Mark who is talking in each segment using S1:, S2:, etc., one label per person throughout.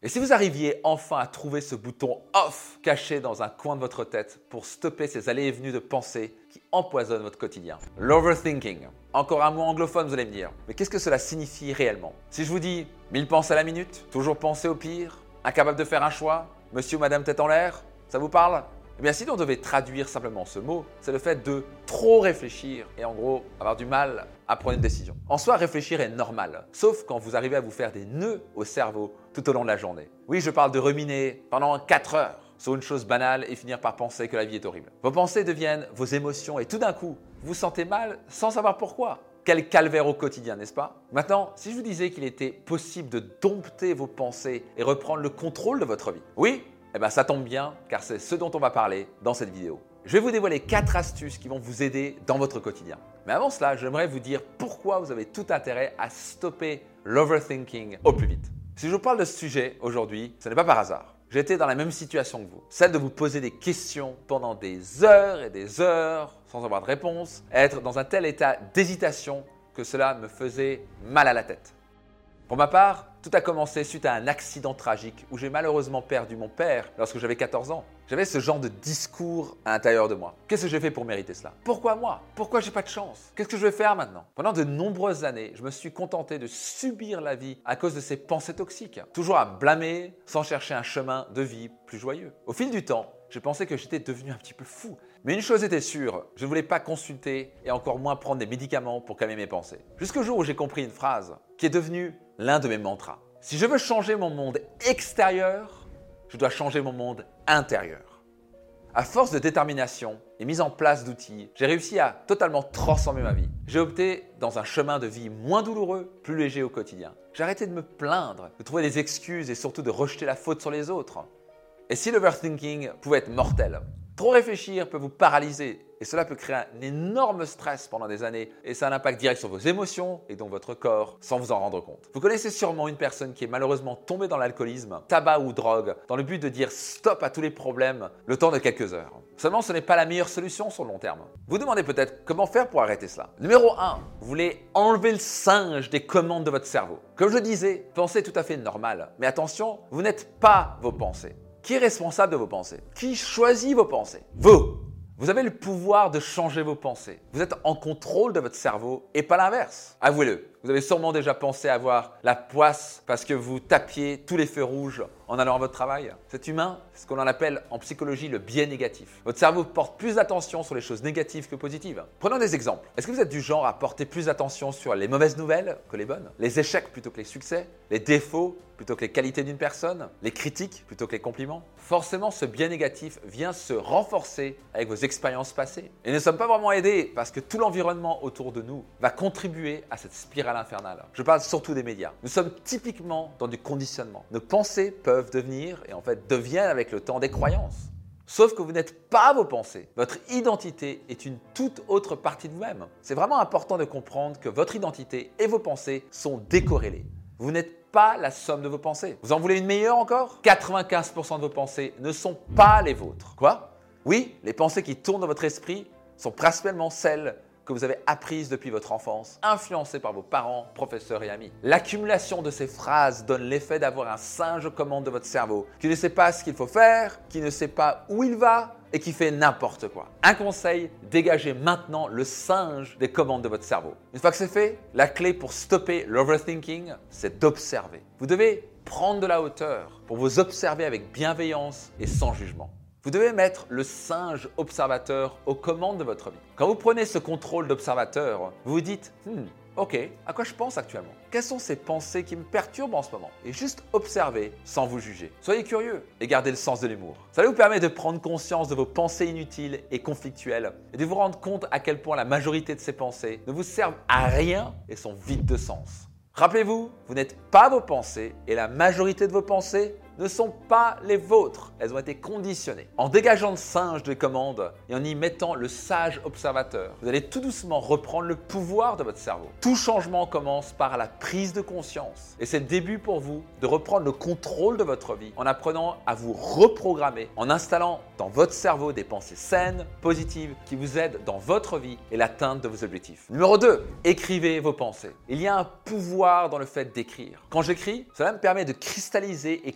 S1: Et si vous arriviez enfin à trouver ce bouton off caché dans un coin de votre tête pour stopper ces allées et venues de pensées qui empoisonnent votre quotidien? L'overthinking. Encore un mot anglophone, vous allez me dire. Mais qu'est-ce que cela signifie réellement? Si je vous dis 1000 pensées à la minute, toujours penser au pire, incapable de faire un choix, monsieur ou madame tête en l'air, ça vous parle? Eh bien, si on devait traduire simplement ce mot, c'est le fait de trop réfléchir et en gros avoir du mal à prendre une décision. En soi, réfléchir est normal, sauf quand vous arrivez à vous faire des nœuds au cerveau tout au long de la journée. Oui, je parle de ruminer pendant 4 heures sur une chose banale et finir par penser que la vie est horrible. Vos pensées deviennent vos émotions et tout d'un coup, vous vous sentez mal sans savoir pourquoi. Quel calvaire au quotidien, n'est-ce pas? Maintenant, si je vous disais qu'il était possible de dompter vos pensées et reprendre le contrôle de votre vie, oui, eh bien ça tombe bien car c'est ce dont on va parler dans cette vidéo. Je vais vous dévoiler 4 astuces qui vont vous aider dans votre quotidien. Mais avant cela, j'aimerais vous dire pourquoi vous avez tout intérêt à stopper l'overthinking au plus vite. Si je vous parle de ce sujet aujourd'hui, ce n'est pas par hasard. J'étais dans la même situation que vous, celle de vous poser des questions pendant des heures et des heures sans avoir de réponse, être dans un tel état d'hésitation que cela me faisait mal à la tête. Pour ma part, tout a commencé suite à un accident tragique où j'ai malheureusement perdu mon père lorsque j'avais 14 ans. J'avais ce genre de discours à l'intérieur de moi. Qu'est-ce que j'ai fait pour mériter cela? Pourquoi moi? Pourquoi j'ai pas de chance? Qu'est-ce que je vais faire maintenant? Pendant de nombreuses années, je me suis contenté de subir la vie à cause de ces pensées toxiques, toujours à blâmer sans chercher un chemin de vie plus joyeux. Au fil du temps, je pensais que j'étais devenu un petit peu fou. Mais une chose était sûre, je ne voulais pas consulter et encore moins prendre des médicaments pour calmer mes pensées. Jusqu'au jour où j'ai compris une phrase qui est devenue l'un de mes mantras. Si je veux changer mon monde extérieur, je dois changer mon monde intérieur. À force de détermination et mise en place d'outils, j'ai réussi à totalement transformer ma vie. J'ai opté dans un chemin de vie moins douloureux, plus léger au quotidien. J'ai arrêté de me plaindre, de trouver des excuses et surtout de rejeter la faute sur les autres. Et si l'overthinking pouvait être mortel, trop réfléchir peut vous paralyser et cela peut créer un énorme stress pendant des années et ça a un impact direct sur vos émotions et donc votre corps sans vous en rendre compte. Vous connaissez sûrement une personne qui est malheureusement tombée dans l'alcoolisme, tabac ou drogue dans le but de dire stop à tous les problèmes le temps de quelques heures. Seulement ce n'est pas la meilleure solution sur le long terme. Vous demandez peut-être comment faire pour arrêter cela. Numéro 1, vous voulez enlever le singe des commandes de votre cerveau. Comme je disais, pensée tout à fait normale. Mais attention, vous n'êtes pas vos pensées. Qui est responsable de vos pensées? Qui choisit vos pensées? Vous vous avez le pouvoir de changer vos pensées. Vous êtes en contrôle de votre cerveau et pas l'inverse. Avouez-le, vous avez sûrement déjà pensé avoir la poisse parce que vous tapiez tous les feux rouges en allant à votre travail. C'est humain, c'est ce qu'on en appelle en psychologie le biais négatif. Votre cerveau porte plus d'attention sur les choses négatives que positives. Prenons des exemples. Est-ce que vous êtes du genre à porter plus d'attention sur les mauvaises nouvelles que les bonnes? Les échecs plutôt que les succès? Les défauts plutôt que les qualités d'une personne? Les critiques plutôt que les compliments? Forcément, ce biais négatif vient se renforcer avec vos expériences passées. Et nous ne sommes pas vraiment aidés parce que tout l'environnement autour de nous va contribuer à cette spirale infernale. Je parle surtout des médias. Nous sommes typiquement dans du conditionnement. Nos pensées peuvent devenir, et en fait deviennent avec le temps, des croyances. Sauf que vous n'êtes pas vos pensées. Votre identité est une toute autre partie de vous-même. C'est vraiment important de comprendre que votre identité et vos pensées sont décorrélées. Vous n'êtes pas la somme de vos pensées. Vous en voulez une meilleure encore? 95% de vos pensées ne sont pas les vôtres. Quoi? Oui, les pensées qui tournent dans votre esprit sont principalement celles que vous avez apprises depuis votre enfance, influencées par vos parents, professeurs et amis. L'accumulation de ces phrases donne l'effet d'avoir un singe aux commandes de votre cerveau qui ne sait pas ce qu'il faut faire, qui ne sait pas où il va et qui fait n'importe quoi. Un conseil, dégagez maintenant le singe des commandes de votre cerveau. Une fois que c'est fait, la clé pour stopper l'overthinking, c'est d'observer. Vous devez prendre de la hauteur pour vous observer avec bienveillance et sans jugement. Vous devez mettre le singe observateur aux commandes de votre vie. Quand vous prenez ce contrôle d'observateur, vous vous dites hmm, Ok, à quoi je pense actuellement? Quelles sont ces pensées qui me perturbent en ce moment? Et juste observer sans vous juger. Soyez curieux et gardez le sens de l'humour. Ça vous permet de prendre conscience de vos pensées inutiles et conflictuelles et de vous rendre compte à quel point la majorité de ces pensées ne vous servent à rien et sont vides de sens. Rappelez-vous, vous, n'êtes pas vos pensées et la majorité de vos pensées ne sont pas les vôtres. Elles ont été conditionnées. En dégageant le singe des commandes et en y mettant le sage observateur, vous allez tout doucement reprendre le pouvoir de votre cerveau. Tout changement commence par la prise de conscience. Et c'est le début pour vous de reprendre le contrôle de votre vie en apprenant à vous reprogrammer, en installant dans votre cerveau des pensées saines, positives, qui vous aident dans votre vie et l'atteinte de vos objectifs. Numéro 2, écrivez vos pensées. Il y a un pouvoir dans le fait d'écrire. Quand j'écris, cela me permet de cristalliser et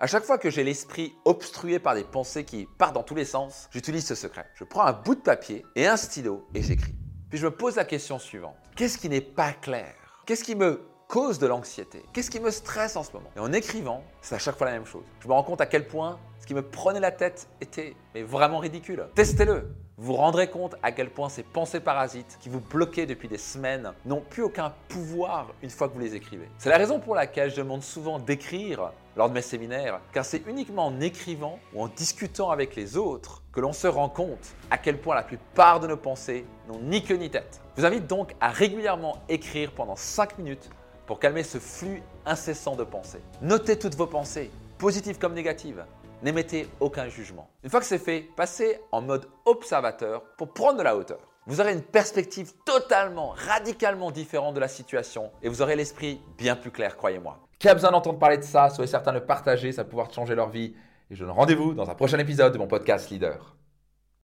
S1: À chaque fois que j'ai l'esprit obstrué par des pensées qui partent dans tous les sens, j'utilise ce secret. Je prends un bout de papier et un stylo et j'écris. Puis je me pose la question suivante. Qu'est-ce qui n'est pas clair? Qu'est-ce qui me cause de l'anxiété? Qu'est-ce qui me stresse en ce moment? Et en écrivant, c'est à chaque fois la même chose. Je me rends compte à quel point ce qui me prenait la tête était vraiment ridicule. Testez-le. Vous vous rendrez compte à quel point ces pensées parasites qui vous bloquaient depuis des semaines n'ont plus aucun pouvoir une fois que vous les écrivez. C'est la raison pour laquelle je demande souvent d'écrire lors de mes séminaires, car c'est uniquement en écrivant ou en discutant avec les autres que l'on se rend compte à quel point la plupart de nos pensées n'ont ni queue ni tête. Je vous invite donc à régulièrement écrire pendant 5 minutes pour calmer ce flux incessant de pensées. Notez toutes vos pensées, positives comme négatives. N'émettez aucun jugement. Une fois que c'est fait, passez en mode observateur pour prendre de la hauteur. Vous aurez une perspective totalement, radicalement différente de la situation et vous aurez l'esprit bien plus clair, croyez-moi. Qui a besoin d'entendre parler de ça Soyez certain de partager, ça va pouvoir changer leur vie. Et je donne rendez-vous dans un prochain épisode de mon podcast Leader.